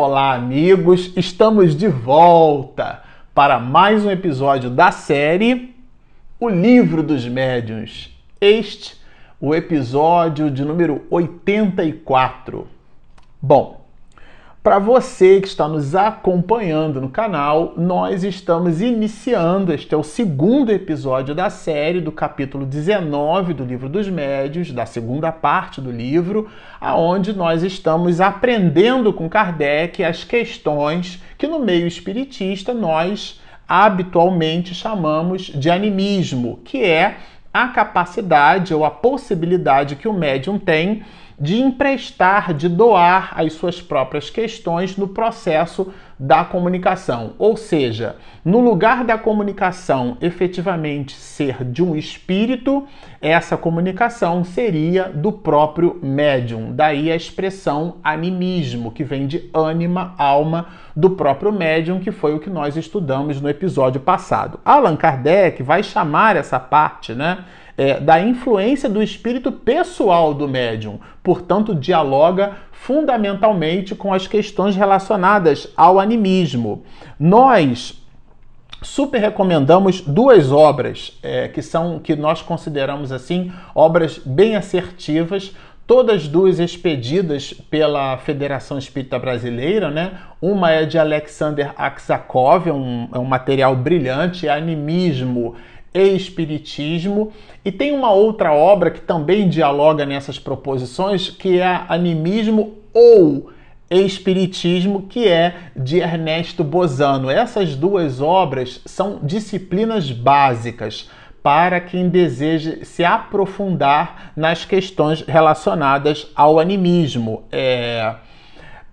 Olá, amigos! Estamos de volta para mais um episódio da série O Livro dos Médiuns. Este, o episódio de número 84. Bom, para você que está nos acompanhando no canal, nós estamos iniciando, este é o segundo episódio da série do capítulo 19 do Livro dos Médios, da segunda parte do livro, aonde nós estamos aprendendo com Kardec as questões que no meio espiritista nós habitualmente chamamos de animismo, que é a capacidade ou a possibilidade que o médium tem de emprestar, de doar as suas próprias questões no processo da comunicação. Ou seja, no lugar da comunicação efetivamente ser de um espírito, essa comunicação seria do próprio médium. Daí a expressão animismo, que vem de ânima, alma do próprio médium, que foi o que nós estudamos no episódio passado. Allan Kardec vai chamar essa parte, né? É, da influência do espírito pessoal do médium, portanto, dialoga fundamentalmente com as questões relacionadas ao animismo. Nós super recomendamos duas obras é, que são que nós consideramos assim obras bem assertivas todas duas expedidas pela Federação Espírita Brasileira, né? Uma é de Alexander Aksakov, é um, é um material brilhante, é Animismo Espiritismo. E tem uma outra obra que também dialoga nessas proposições, que é Animismo ou Espiritismo, que é de Ernesto Bozano. Essas duas obras são disciplinas básicas para quem deseja se aprofundar nas questões relacionadas ao animismo. É...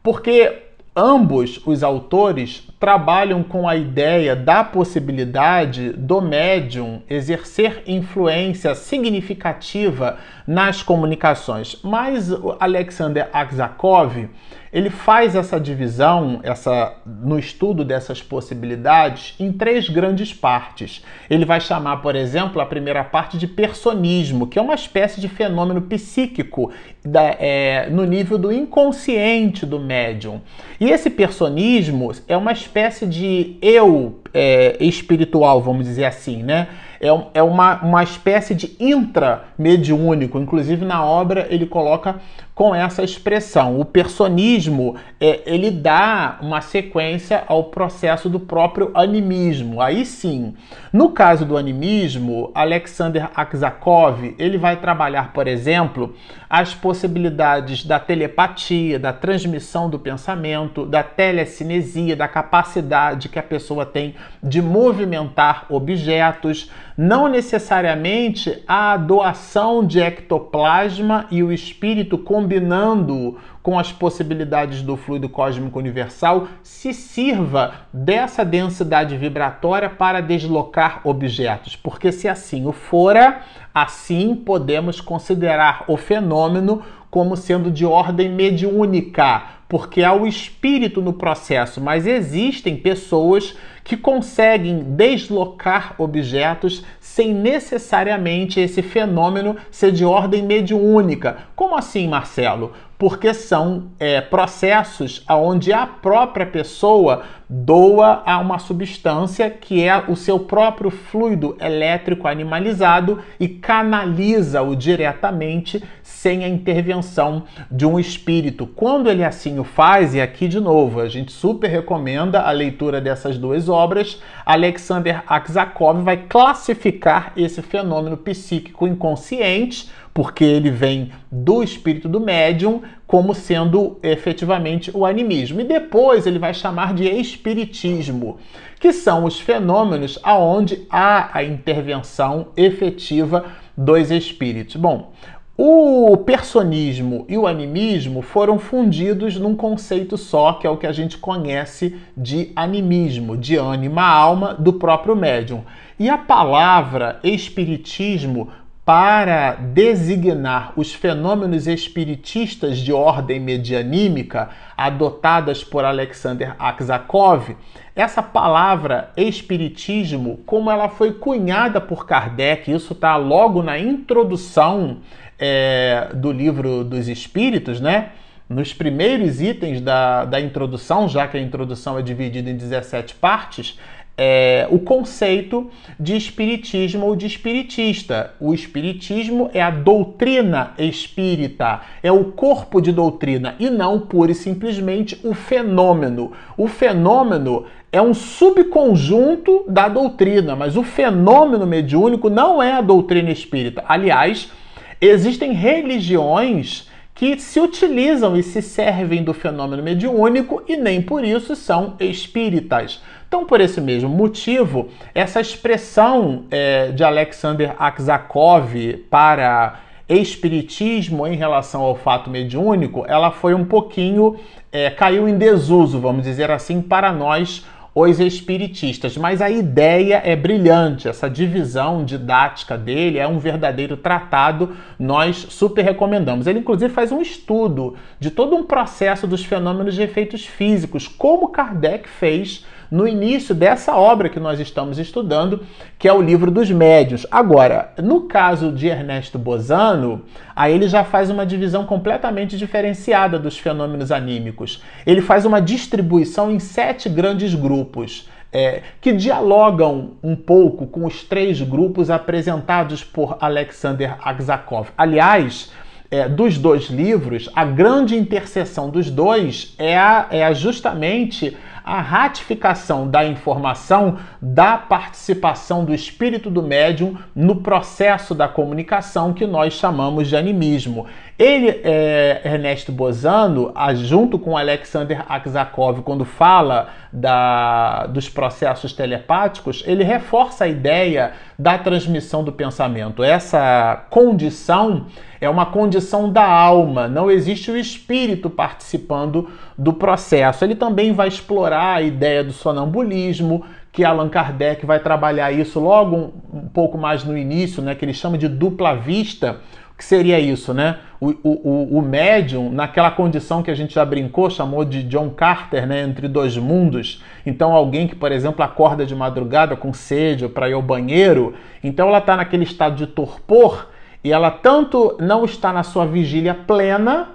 Porque ambos os autores trabalham com a ideia da possibilidade do médium exercer influência significativa nas comunicações. Mas Alexander Aksakov ele faz essa divisão, essa no estudo dessas possibilidades, em três grandes partes. Ele vai chamar, por exemplo, a primeira parte de personismo, que é uma espécie de fenômeno psíquico da, é, no nível do inconsciente do médium. E esse personismo é uma espécie de eu é, espiritual, vamos dizer assim, né? É, é uma, uma espécie de intramediúnico. Inclusive, na obra, ele coloca com essa expressão. O personismo é, ele dá uma sequência ao processo do próprio animismo. Aí sim, no caso do animismo, Alexander Aksakov ele vai trabalhar, por exemplo, as possibilidades da telepatia, da transmissão do pensamento, da telecinesia, da capacidade que a pessoa tem de movimentar objetos, não necessariamente a doação de ectoplasma e o espírito combinando com as possibilidades do fluido cósmico universal, se sirva dessa densidade vibratória para deslocar objetos, porque se assim o fora, assim podemos considerar o fenômeno como sendo de ordem mediúnica, porque há o espírito no processo, mas existem pessoas que conseguem deslocar objetos sem necessariamente esse fenômeno ser de ordem mediúnica. Como assim, Marcelo? Porque são é, processos onde a própria pessoa doa a uma substância que é o seu próprio fluido elétrico animalizado e canaliza-o diretamente sem a intervenção de um espírito. Quando ele assim o faz, e aqui de novo, a gente super recomenda a leitura dessas duas obras, Alexander Aksakov vai classificar esse fenômeno psíquico inconsciente porque ele vem do espírito do médium como sendo efetivamente o animismo. E depois ele vai chamar de espiritismo, que são os fenômenos aonde há a intervenção efetiva dos espíritos. Bom, o personismo e o animismo foram fundidos num conceito só, que é o que a gente conhece de animismo, de ânima, alma do próprio médium. E a palavra espiritismo para designar os fenômenos espiritistas de ordem medianímica adotadas por Alexander Aksakov, essa palavra espiritismo, como ela foi cunhada por Kardec, isso está logo na introdução é, do livro dos Espíritos, né? nos primeiros itens da, da introdução, já que a introdução é dividida em 17 partes, é, o conceito de espiritismo ou de espiritista. O espiritismo é a doutrina espírita, é o corpo de doutrina e não pura e simplesmente o fenômeno. O fenômeno é um subconjunto da doutrina, mas o fenômeno mediúnico não é a doutrina espírita. Aliás, existem religiões que se utilizam e se servem do fenômeno mediúnico e nem por isso são espíritas. Então, por esse mesmo motivo, essa expressão é, de Alexander Aksakov para espiritismo em relação ao fato mediúnico, ela foi um pouquinho, é, caiu em desuso, vamos dizer assim, para nós os espiritistas, mas a ideia é brilhante, essa divisão didática dele é um verdadeiro tratado, nós super recomendamos. Ele, inclusive, faz um estudo de todo um processo dos fenômenos de efeitos físicos, como Kardec fez no início dessa obra que nós estamos estudando, que é o livro dos médios. Agora, no caso de Ernesto Bozano, aí ele já faz uma divisão completamente diferenciada dos fenômenos anímicos. Ele faz uma distribuição em sete grandes grupos. É, que dialogam um pouco com os três grupos apresentados por Alexander Aksakov. Aliás, é, dos dois livros, a grande interseção dos dois é, a, é justamente a ratificação da informação da participação do espírito do médium no processo da comunicação que nós chamamos de animismo. Ele, é, Ernesto Bozano, junto com Alexander Aksakov, quando fala da, dos processos telepáticos, ele reforça a ideia da transmissão do pensamento. Essa condição é uma condição da alma, não existe o espírito participando do processo. Ele também vai explorar a ideia do sonambulismo, que Allan Kardec vai trabalhar isso logo pouco mais no início, né, que ele chama de dupla vista. O que seria isso, né? O, o, o médium, naquela condição que a gente já brincou, chamou de John Carter, né? Entre dois mundos. Então, alguém que, por exemplo, acorda de madrugada com sede para ir ao banheiro, então ela está naquele estado de torpor e ela tanto não está na sua vigília plena,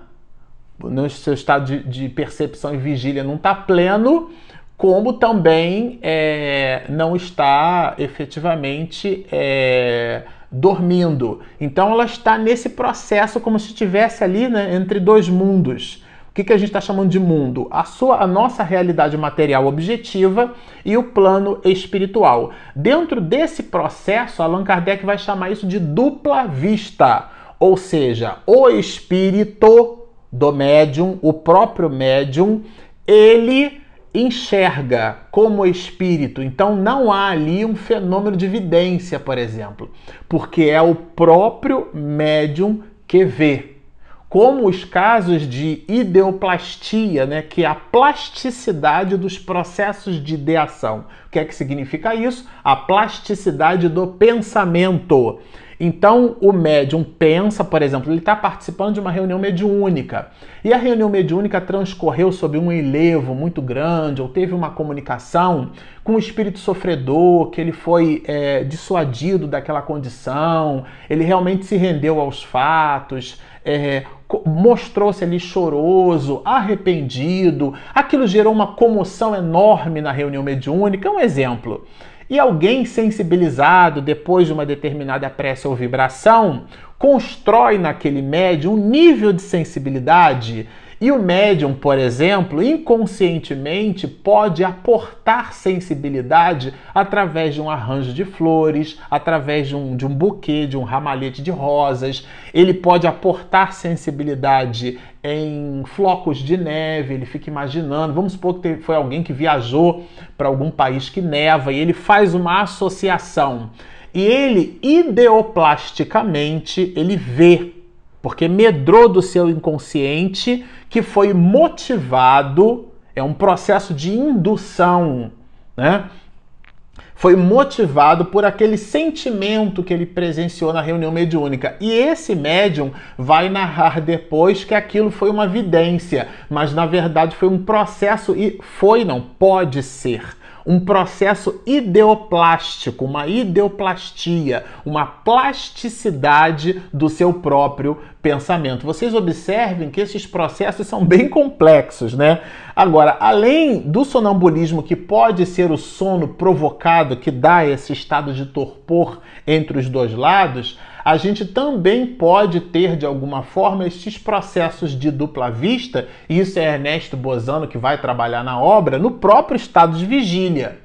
no seu estado de, de percepção e vigília não está pleno, como também é, não está efetivamente é, dormindo. Então ela está nesse processo como se estivesse ali né, entre dois mundos. O que, que a gente está chamando de mundo? A, sua, a nossa realidade material objetiva e o plano espiritual. Dentro desse processo, Allan Kardec vai chamar isso de dupla vista, ou seja, o espírito do médium, o próprio médium, ele enxerga como espírito. Então não há ali um fenômeno de evidência, por exemplo, porque é o próprio médium que vê como os casos de ideoplastia, né, que é a plasticidade dos processos de ideação. O que é que significa isso? A plasticidade do pensamento. Então, o médium pensa, por exemplo, ele está participando de uma reunião mediúnica e a reunião mediúnica transcorreu sob um enlevo muito grande, ou teve uma comunicação com o espírito sofredor, que ele foi é, dissuadido daquela condição, ele realmente se rendeu aos fatos, é, mostrou-se ali choroso, arrependido, aquilo gerou uma comoção enorme na reunião mediúnica. Um exemplo. E alguém sensibilizado depois de uma determinada prece ou vibração constrói naquele médium um nível de sensibilidade e o médium, por exemplo, inconscientemente pode aportar sensibilidade através de um arranjo de flores, através de um, de um buquê, de um ramalhete de rosas. Ele pode aportar sensibilidade em flocos de neve, ele fica imaginando. Vamos supor que foi alguém que viajou para algum país que neva e ele faz uma associação. E ele ideoplasticamente ele vê porque medrou do seu inconsciente que foi motivado, é um processo de indução, né? Foi motivado por aquele sentimento que ele presenciou na reunião mediúnica. E esse médium vai narrar depois que aquilo foi uma vidência, mas na verdade foi um processo e foi não pode ser um processo ideoplástico, uma ideoplastia, uma plasticidade do seu próprio pensamento. Vocês observem que esses processos são bem complexos, né? Agora, além do sonambulismo, que pode ser o sono provocado que dá esse estado de torpor entre os dois lados, a gente também pode ter, de alguma forma, esses processos de dupla vista, e isso é Ernesto Bozano que vai trabalhar na obra, no próprio estado de vigília.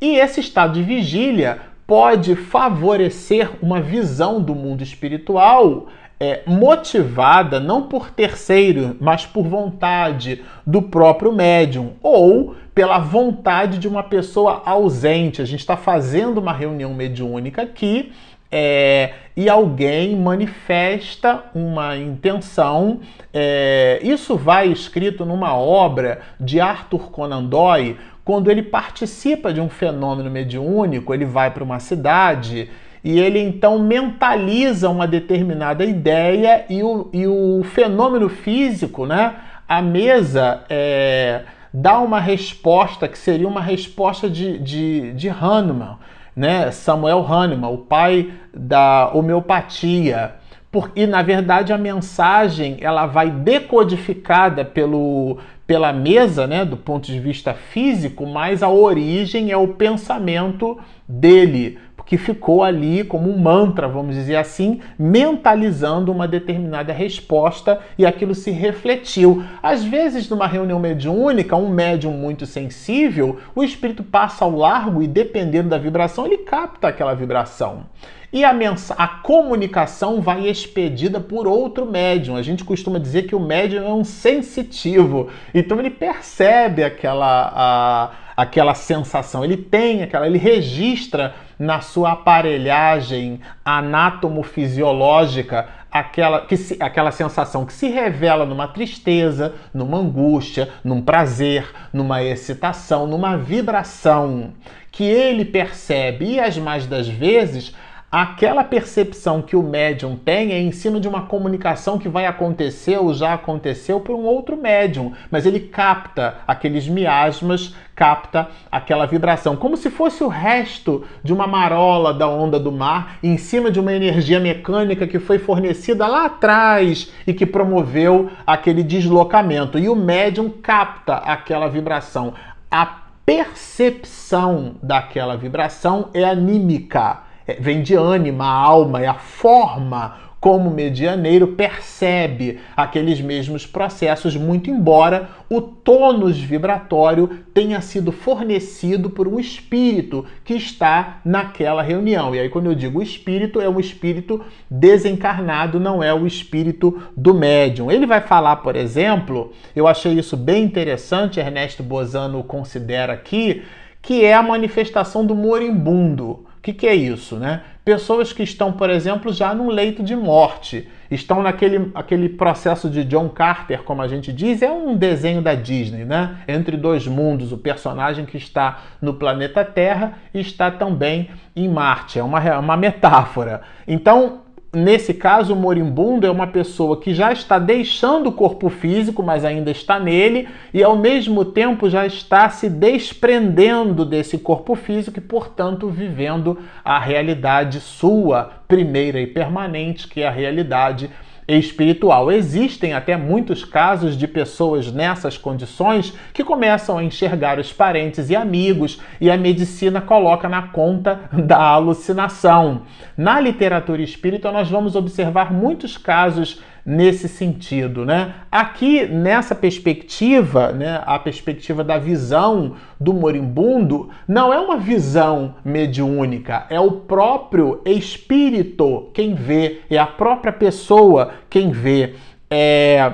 E esse estado de vigília pode favorecer uma visão do mundo espiritual é, motivada não por terceiro, mas por vontade do próprio médium ou pela vontade de uma pessoa ausente. A gente está fazendo uma reunião mediúnica aqui é, e alguém manifesta uma intenção. É, isso vai escrito numa obra de Arthur Conan Doyle, quando ele participa de um fenômeno mediúnico, ele vai para uma cidade e ele então mentaliza uma determinada ideia e o, e o fenômeno físico, né? A mesa é, dá uma resposta que seria uma resposta de, de, de Hahnemann, né? Samuel Hahnemann, o pai da homeopatia. Por, e na verdade a mensagem ela vai decodificada pelo, pela mesa, né, do ponto de vista físico, mas a origem é o pensamento dele que ficou ali como um mantra, vamos dizer assim, mentalizando uma determinada resposta e aquilo se refletiu. Às vezes, numa reunião mediúnica, um médium muito sensível, o espírito passa ao largo e, dependendo da vibração, ele capta aquela vibração. E a, a comunicação vai expedida por outro médium. A gente costuma dizer que o médium é um sensitivo. Então ele percebe aquela, a, aquela sensação, ele tem aquela, ele registra na sua aparelhagem anatomofisiológica aquela, que se, aquela sensação que se revela numa tristeza, numa angústia, num prazer, numa excitação, numa vibração que ele percebe e as mais das vezes aquela percepção que o médium tem é em cima de uma comunicação que vai acontecer ou já aconteceu por um outro médium, mas ele capta aqueles miasmas, capta aquela vibração, como se fosse o resto de uma marola da onda do mar em cima de uma energia mecânica que foi fornecida lá atrás e que promoveu aquele deslocamento. E o médium capta aquela vibração. A percepção daquela vibração é anímica vem de ânima, alma, é a forma como medianeiro percebe aqueles mesmos processos, muito embora o tônus vibratório tenha sido fornecido por um espírito que está naquela reunião. E aí, quando eu digo espírito, é um espírito desencarnado, não é o espírito do médium. Ele vai falar, por exemplo, eu achei isso bem interessante, Ernesto Bozano considera aqui, que é a manifestação do moribundo que, que é isso, né? Pessoas que estão, por exemplo, já num leito de morte, estão naquele aquele processo de John Carter, como a gente diz, é um desenho da Disney, né? Entre dois mundos, o personagem que está no planeta Terra está também em Marte, é uma, é uma metáfora. Então, Nesse caso, o moribundo é uma pessoa que já está deixando o corpo físico, mas ainda está nele, e ao mesmo tempo já está se desprendendo desse corpo físico e, portanto, vivendo a realidade sua, primeira e permanente, que é a realidade espiritual. Existem até muitos casos de pessoas nessas condições que começam a enxergar os parentes e amigos e a medicina coloca na conta da alucinação. Na literatura espírita, nós vamos observar muitos casos nesse sentido, né? Aqui nessa perspectiva, né, a perspectiva da visão do moribundo não é uma visão mediúnica, é o próprio espírito quem vê, é a própria pessoa quem vê. É...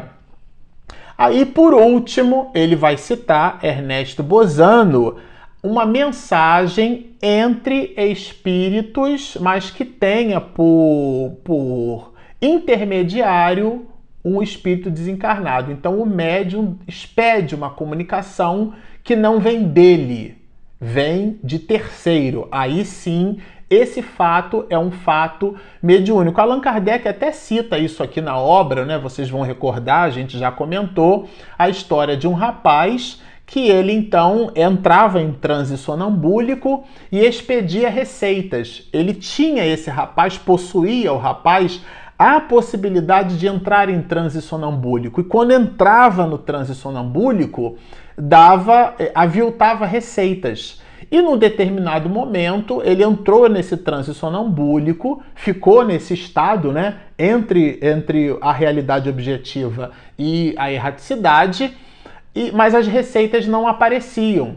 Aí, por último, ele vai citar Ernesto Bozano, uma mensagem entre espíritos, mas que tenha por, por intermediário um espírito desencarnado. Então o médium expede uma comunicação que não vem dele, vem de terceiro. Aí sim, esse fato é um fato mediúnico. Allan Kardec até cita isso aqui na obra, né? Vocês vão recordar, a gente já comentou a história de um rapaz que ele então entrava em transe sonambúlico e expedia receitas. Ele tinha esse rapaz, possuía o rapaz a possibilidade de entrar em transe sonambúlico. E quando entrava no transe sonambúlico, dava, eh, aviltava receitas. E num determinado momento, ele entrou nesse transe sonambúlico, ficou nesse estado, né, entre, entre a realidade objetiva e a erraticidade, e, mas as receitas não apareciam.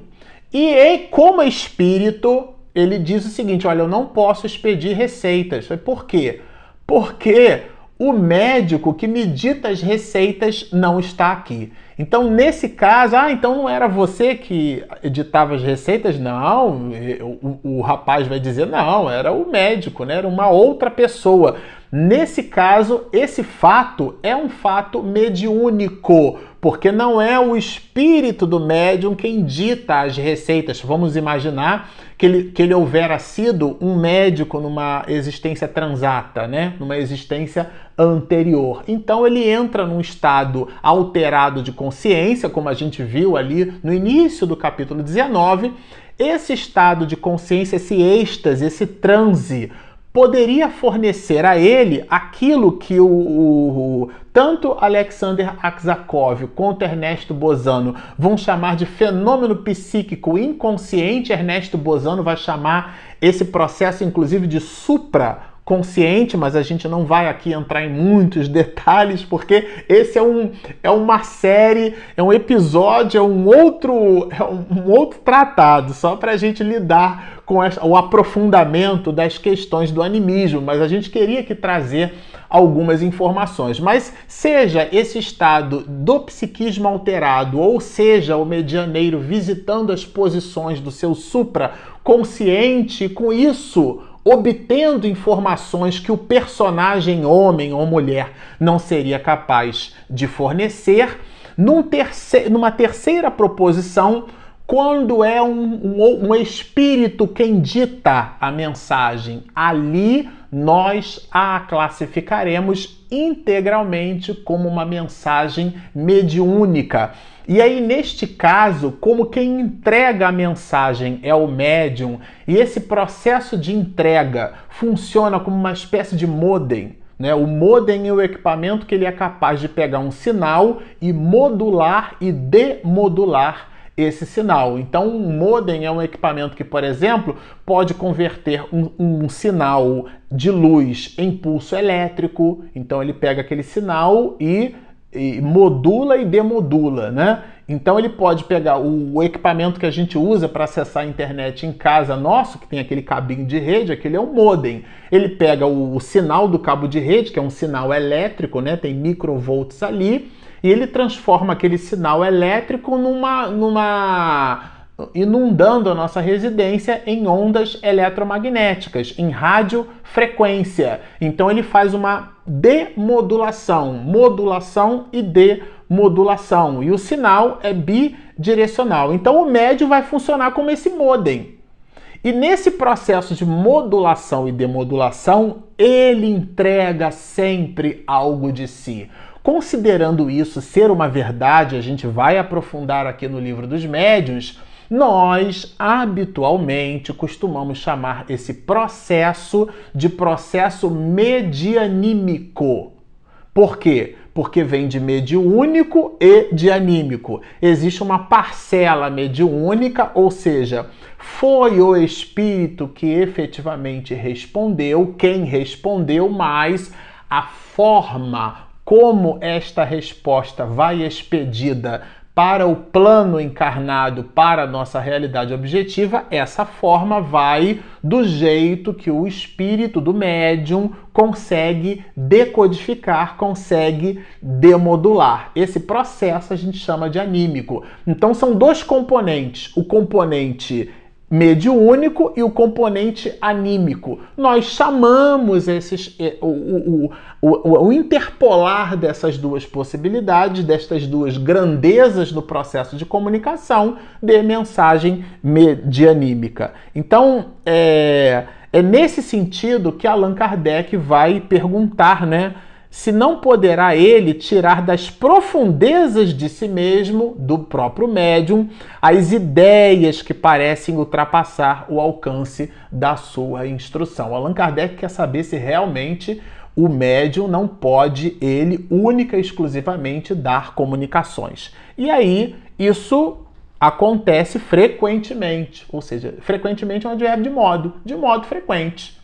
E como espírito, ele diz o seguinte: olha, eu não posso expedir receitas. Por quê? Porque o médico que me dita as receitas não está aqui. Então, nesse caso, ah, então não era você que editava as receitas? Não, o, o, o rapaz vai dizer, não, era o médico, né? era uma outra pessoa. Nesse caso, esse fato é um fato mediúnico, porque não é o espírito do médium quem dita as receitas. Vamos imaginar que ele, que ele houvera sido um médico numa existência transata, né? numa existência anterior. Então ele entra num estado alterado de consciência, como a gente viu ali no início do capítulo 19. Esse estado de consciência, esse êxtase, esse transe, poderia fornecer a ele aquilo que o, o, tanto Alexander Aksakov quanto Ernesto Bozano vão chamar de fenômeno psíquico inconsciente. Ernesto Bozano vai chamar esse processo, inclusive, de supra consciente, mas a gente não vai aqui entrar em muitos detalhes, porque esse é, um, é uma série, é um episódio, é um outro, é um, outro tratado, só para a gente lidar com essa, o aprofundamento das questões do animismo, mas a gente queria que trazer algumas informações. Mas seja esse estado do psiquismo alterado, ou seja o medianeiro visitando as posições do seu supra consciente, com isso obtendo informações que o personagem homem ou mulher não seria capaz de fornecer. Num numa terceira proposição, quando é um, um, um, espírito quem dita a mensagem, ali nós a classificaremos integralmente como uma mensagem mediúnica. E aí, neste caso, como quem entrega a mensagem é o médium, e esse processo de entrega funciona como uma espécie de modem. Né? O modem é o equipamento que ele é capaz de pegar um sinal e modular e demodular esse sinal. Então, um modem é um equipamento que, por exemplo, pode converter um, um, sinal de luz em pulso elétrico. Então, ele pega aquele sinal e, modula e demodula, né? Então, ele pode pegar o, o equipamento que a gente usa para acessar a internet em casa nosso, que tem aquele cabinho de rede, aquele é um modem. Ele pega o, o sinal do cabo de rede, que é um sinal elétrico, né? Tem microvolts ali e ele transforma aquele sinal elétrico numa, numa inundando a nossa residência em ondas eletromagnéticas, em radiofrequência. Então ele faz uma demodulação, modulação e demodulação. E o sinal é bidirecional. Então o médio vai funcionar como esse modem. E nesse processo de modulação e demodulação, ele entrega sempre algo de si. Considerando isso ser uma verdade, a gente vai aprofundar aqui no livro dos médiuns, nós habitualmente costumamos chamar esse processo de processo medianímico. Por quê? Porque vem de mediúnico e de anímico. Existe uma parcela mediúnica, ou seja, foi o espírito que efetivamente respondeu, quem respondeu, mas a forma como esta resposta vai expedida para o plano encarnado, para a nossa realidade objetiva, essa forma vai do jeito que o espírito do médium consegue decodificar, consegue demodular. Esse processo a gente chama de anímico. Então são dois componentes: o componente mediúnico e o componente anímico. Nós chamamos esses, eh, o, o, o, o, interpolar dessas duas possibilidades, destas duas grandezas do processo de comunicação, de mensagem medianímica. Então, é, é nesse sentido que Allan Kardec vai perguntar, né? Se não poderá ele tirar das profundezas de si mesmo, do próprio médium, as ideias que parecem ultrapassar o alcance da sua instrução. Allan Kardec quer saber se realmente o médium não pode, ele, única e exclusivamente, dar comunicações. E aí, isso acontece frequentemente, ou seja, frequentemente é um advérbio de modo, de modo frequente.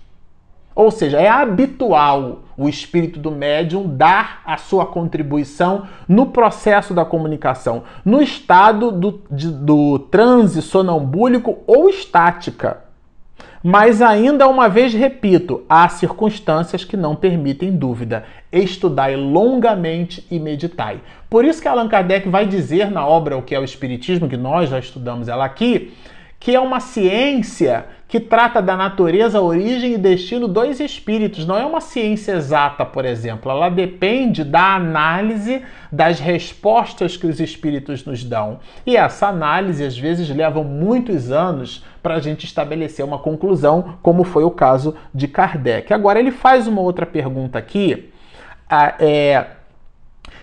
Ou seja, é habitual o espírito do médium dar a sua contribuição no processo da comunicação, no estado do, de, do transe sonambúlico ou estática. Mas ainda uma vez repito, há circunstâncias que não permitem dúvida. Estudai longamente e meditai. Por isso que Allan Kardec vai dizer na obra O que é o Espiritismo, que nós já estudamos ela aqui, que é uma ciência que trata da natureza, origem e destino dos espíritos. Não é uma ciência exata, por exemplo. Ela depende da análise das respostas que os espíritos nos dão. E essa análise, às vezes, leva muitos anos para a gente estabelecer uma conclusão, como foi o caso de Kardec. Agora, ele faz uma outra pergunta aqui. É,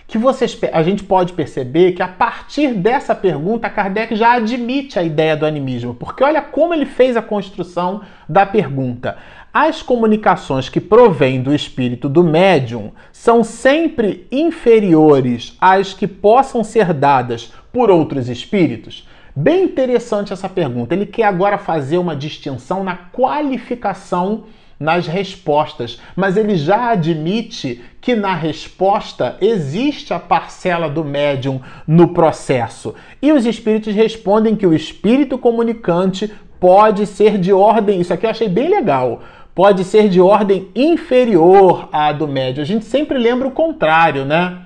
que vocês, a gente pode perceber que a partir dessa pergunta, Kardec já admite a ideia do animismo, porque olha como ele fez a construção da pergunta. As comunicações que provêm do espírito do médium são sempre inferiores às que possam ser dadas por outros espíritos? Bem interessante essa pergunta. Ele quer agora fazer uma distinção na qualificação nas respostas, mas ele já admite que na resposta existe a parcela do médium no processo. E os espíritos respondem que o espírito comunicante pode ser de ordem, isso aqui eu achei bem legal, pode ser de ordem inferior à do médium. A gente sempre lembra o contrário, né?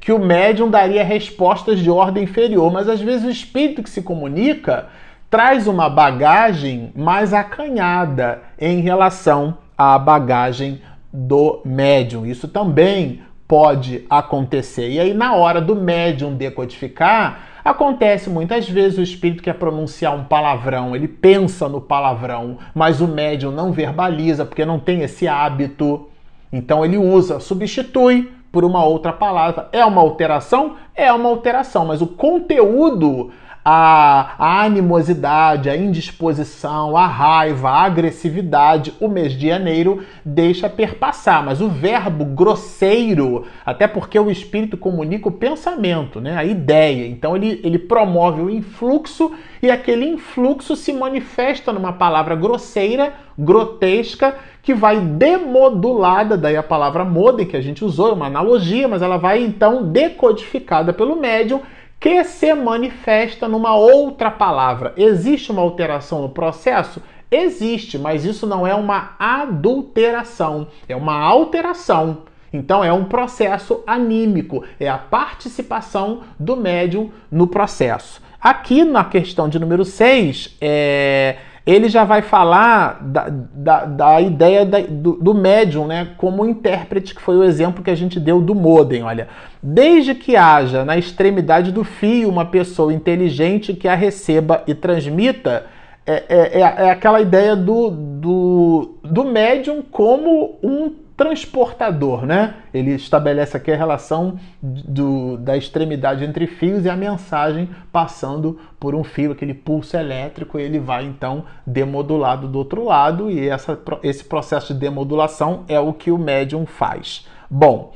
Que o médium daria respostas de ordem inferior, mas às vezes o espírito que se comunica traz uma bagagem mais acanhada em relação à bagagem do médium. Isso também pode acontecer. E aí, na hora do médium decodificar, acontece muitas vezes o espírito quer pronunciar um palavrão, ele pensa no palavrão, mas o médium não verbaliza porque não tem esse hábito. Então ele usa, substitui por uma outra palavra. É uma alteração? É uma alteração, mas o conteúdo a, a animosidade, a indisposição, a raiva, a agressividade, o mês de janeiro deixa perpassar. Mas o verbo grosseiro, até porque o espírito comunica o pensamento, né? a ideia. Então ele, ele promove o influxo e aquele influxo se manifesta numa palavra grosseira, grotesca, que vai demodulada, daí a palavra modem que a gente usou, é uma analogia, mas ela vai então decodificada pelo médium que se manifesta numa outra palavra. Existe uma alteração no processo? Existe, mas isso não é uma adulteração, é uma alteração. Então é um processo anímico, é a participação do médium no processo. Aqui na questão de número 6, é, ele já vai falar da, da, da ideia da, do, do médium né, como intérprete, que foi o exemplo que a gente deu do modem. Olha, desde que haja na extremidade do fio uma pessoa inteligente que a receba e transmita, é, é, é, é aquela ideia do, do, do médium como um transportador, né? Ele estabelece aqui a relação do, da extremidade entre fios e a mensagem passando por um fio, aquele pulso elétrico, ele vai então demodulado do outro lado, e essa, esse processo de demodulação é o que o médium faz. Bom,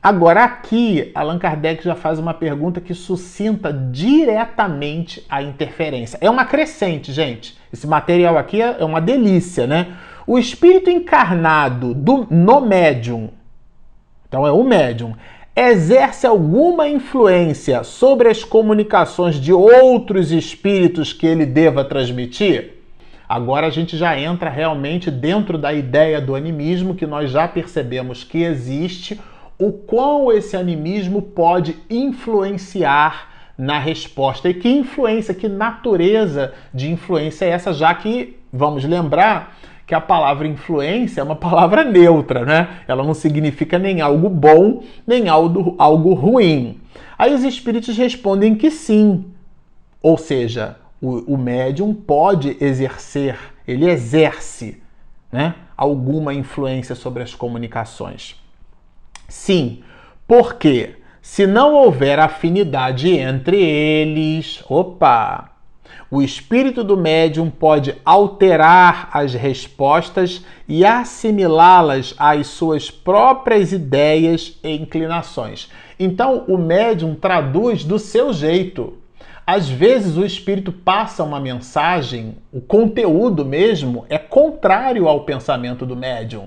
agora aqui Allan Kardec já faz uma pergunta que suscita diretamente a interferência. É uma crescente, gente. Esse material aqui é uma delícia, né? O espírito encarnado do, no médium, então é o médium, exerce alguma influência sobre as comunicações de outros espíritos que ele deva transmitir? Agora a gente já entra realmente dentro da ideia do animismo que nós já percebemos que existe, o quão esse animismo pode influenciar na resposta e que influência, que natureza de influência é essa, já que, vamos lembrar, que a palavra influência é uma palavra neutra, né? Ela não significa nem algo bom, nem algo, algo ruim. Aí os espíritos respondem que sim. Ou seja, o, o médium pode exercer, ele exerce né, alguma influência sobre as comunicações. Sim, porque se não houver afinidade entre eles, opa, O espírito do médium pode alterar as respostas e assimilá-las às suas próprias ideias e inclinações. Então, o médium traduz do seu jeito. Às vezes o espírito passa uma mensagem, o conteúdo mesmo é contrário ao pensamento do médium.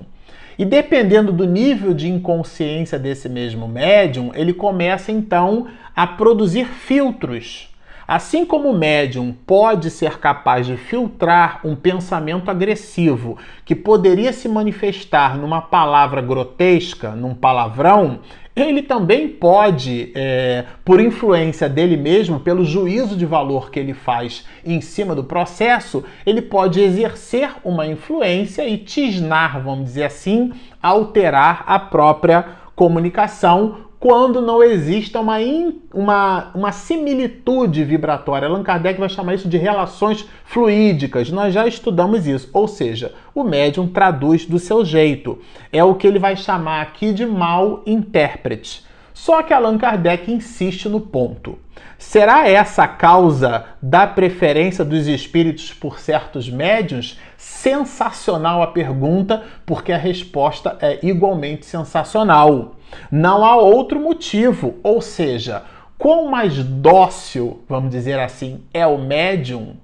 E dependendo do nível de inconsciência desse mesmo médium, ele começa então a produzir filtros. Assim como o médium pode ser capaz de filtrar um pensamento agressivo que poderia se manifestar numa palavra grotesca, num palavrão, ele também pode, é, por influência dele mesmo, pelo juízo de valor que ele faz em cima do processo, ele pode exercer uma influência e tisnar, vamos dizer assim, alterar a própria comunicação quando não exista uma, in, uma, uma similitude vibratória. Allan Kardec vai chamar isso de relações fluídicas. Nós já estudamos isso. Ou seja, o médium traduz do seu jeito. É o que ele vai chamar aqui de mal intérprete. Só que Allan Kardec insiste no ponto. Será essa a causa da preferência dos espíritos por certos médiums? Sensacional a pergunta, porque a resposta é igualmente sensacional. Não há outro motivo, ou seja, quanto mais dócil, vamos dizer assim, é o médium,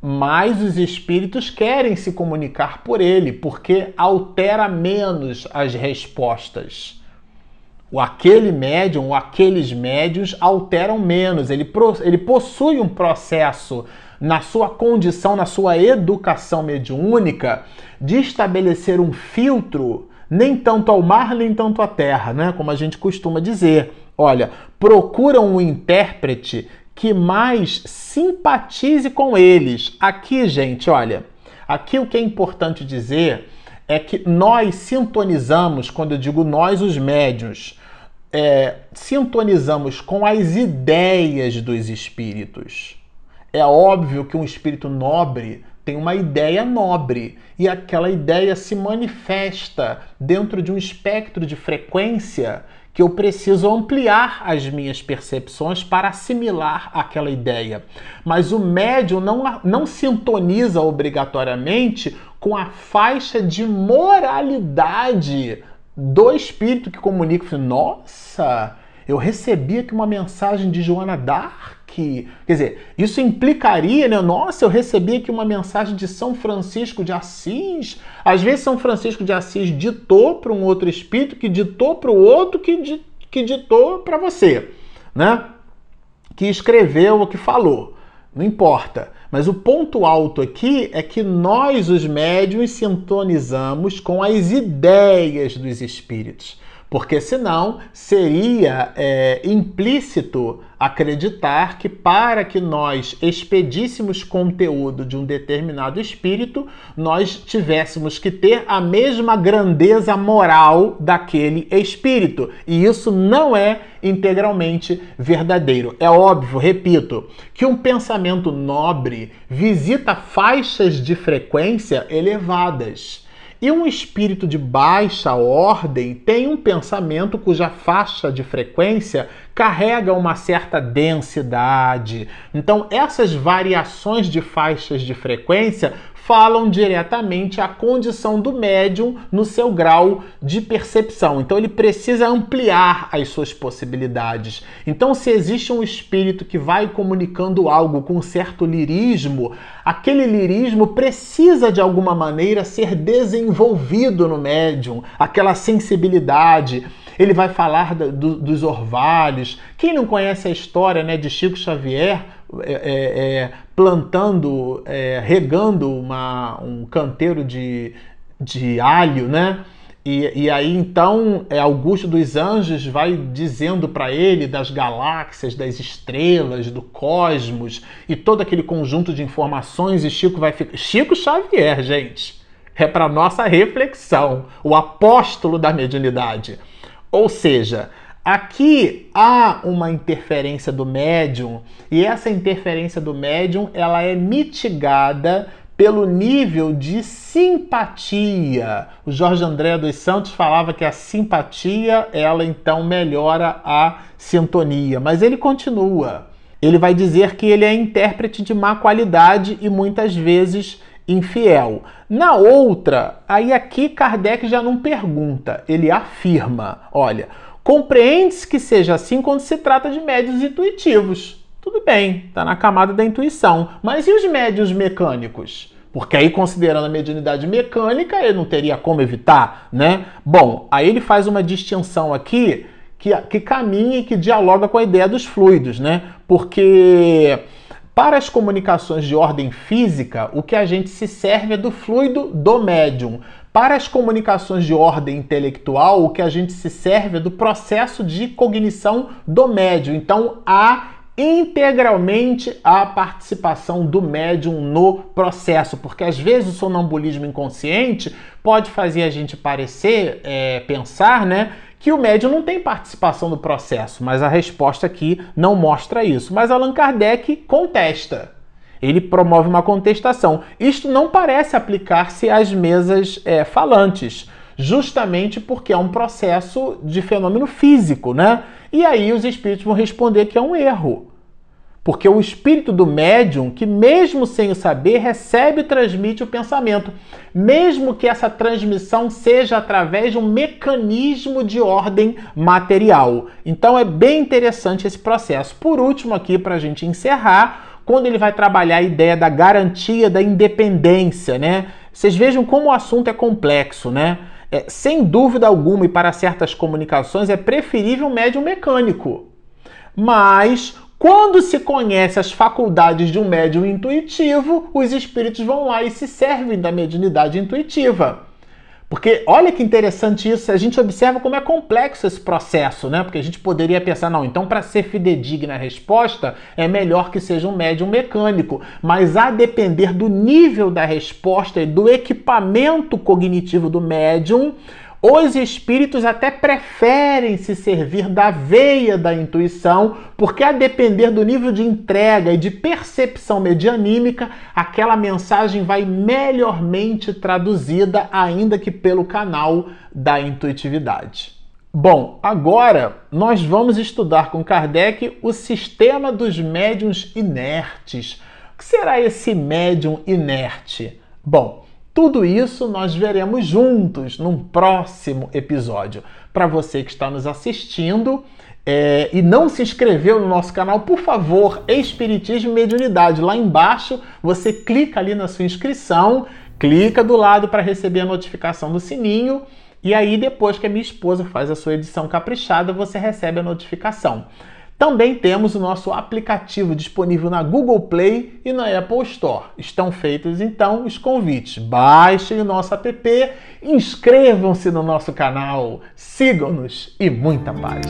mais os espíritos querem se comunicar por ele, porque altera menos as respostas. O aquele médium ou aqueles médios alteram menos, ele, ele possui um processo na sua condição, na sua educação mediúnica, de estabelecer um filtro nem tanto ao mar, nem tanto à terra, né? Como a gente costuma dizer. Olha, procuram um intérprete que mais simpatize com eles. Aqui, gente, olha, aqui o que é importante dizer é que nós sintonizamos, quando eu digo nós, os médios, é, sintonizamos com as ideias dos espíritos. É óbvio que um espírito nobre tem uma ideia nobre e aquela ideia se manifesta dentro de um espectro de frequência que eu preciso ampliar as minhas percepções para assimilar aquela ideia. Mas o médium não, não sintoniza obrigatoriamente com a faixa de moralidade do espírito que comunica. Nossa, eu recebi aqui uma mensagem de Joana Dark que. Quer dizer, isso implicaria, né? Nossa, eu recebi aqui uma mensagem de São Francisco de Assis. Às vezes, São Francisco de Assis ditou para um outro espírito, que ditou para o outro, que, que ditou para você, né? Que escreveu ou que falou. Não importa. Mas o ponto alto aqui é que nós, os médiums, sintonizamos com as ideias dos espíritos porque senão seria é, implícito acreditar que para que nós expedíssemos conteúdo de um determinado espírito, nós tivéssemos que ter a mesma grandeza moral daquele espírito. E isso não é integralmente verdadeiro. É óbvio, repito, que um pensamento nobre visita faixas de frequência elevadas. E um espírito de baixa ordem tem um pensamento cuja faixa de frequência carrega uma certa densidade. Então, essas variações de faixas de frequência falam diretamente a condição do médium no seu grau de percepção. Então ele precisa ampliar as suas possibilidades. Então, se existe um espírito que vai comunicando algo com certo lirismo, aquele lirismo precisa de alguma maneira ser desenvolvido no médium, aquela sensibilidade ele vai falar do, dos orvalhos. Quem não conhece a história né, de Chico Xavier é, é, é plantando, é, regando uma, um canteiro de, de alho, né? E, e, aí então é, Augusto dos Anjos vai dizendo para ele das galáxias, das estrelas, do cosmos e todo aquele conjunto de informações e Chico vai ficar. Chico Xavier, gente, é para nossa reflexão, o apóstolo da mediunidade. Ou seja, aqui há uma interferência do médium e essa interferência do médium ela é mitigada pelo nível de simpatia. O Jorge André dos Santos falava que a simpatia ela então melhora a sintonia, mas ele continua. ele vai dizer que ele é intérprete de má qualidade e muitas vezes infiel. Na outra, aí aqui Kardec já não pergunta, ele afirma: olha, compreende-se que seja assim quando se trata de médios intuitivos. Tudo bem, está na camada da intuição. Mas e os médios mecânicos? Porque aí, considerando a mediunidade mecânica, ele não teria como evitar, né? Bom, aí ele faz uma distinção aqui que, que caminha e que dialoga com a ideia dos fluidos, né? Porque para as comunicações de ordem física, o que a gente se serve é do fluido do médium. Para as comunicações de ordem intelectual, o que a gente se serve é do processo de cognição do médium. Então, há integralmente a participação do médium no processo, porque às vezes o sonambulismo inconsciente pode fazer a gente parecer, é, pensar, né, que o médium não tem participação no processo, mas a resposta aqui não mostra isso. Mas Allan Kardec contesta. Ele promove uma contestação. Isto não parece aplicar-se às mesas é, falantes, justamente porque é um processo de fenômeno físico, né? E aí os espíritos vão responder que é um erro. Porque o espírito do médium, que mesmo sem o saber, recebe e transmite o pensamento, mesmo que essa transmissão seja através de um mecanismo de ordem material. Então é bem interessante esse processo. Por último, aqui, para a gente encerrar, quando ele vai trabalhar a ideia da garantia da independência, né? Vocês vejam como o assunto é complexo, né? É, sem dúvida alguma, e para certas comunicações, é preferível um médium mecânico. Mas quando se conhece as faculdades de um médium intuitivo, os espíritos vão lá e se servem da mediunidade intuitiva. Porque olha que interessante isso, a gente observa como é complexo esse processo, né? Porque a gente poderia pensar, não, então para ser fidedigna a resposta, é melhor que seja um médium mecânico. Mas a depender do nível da resposta e do equipamento cognitivo do médium, os espíritos até preferem se servir da veia da intuição, porque a depender do nível de entrega e de percepção medianímica, aquela mensagem vai melhormente traduzida, ainda que pelo canal da intuitividade. Bom, agora nós vamos estudar com Kardec o sistema dos médiums inertes. O que será esse médium inerte? Bom, tudo isso nós veremos juntos num próximo episódio. Para você que está nos assistindo é, e não se inscreveu no nosso canal, por favor, Espiritismo e Mediunidade. Lá embaixo você clica ali na sua inscrição, clica do lado para receber a notificação do sininho. E aí, depois que a minha esposa faz a sua edição caprichada, você recebe a notificação. Também temos o nosso aplicativo disponível na Google Play e na Apple Store. Estão feitos então os convites. Baixem o nosso app, inscrevam-se no nosso canal, sigam-nos e muita paz.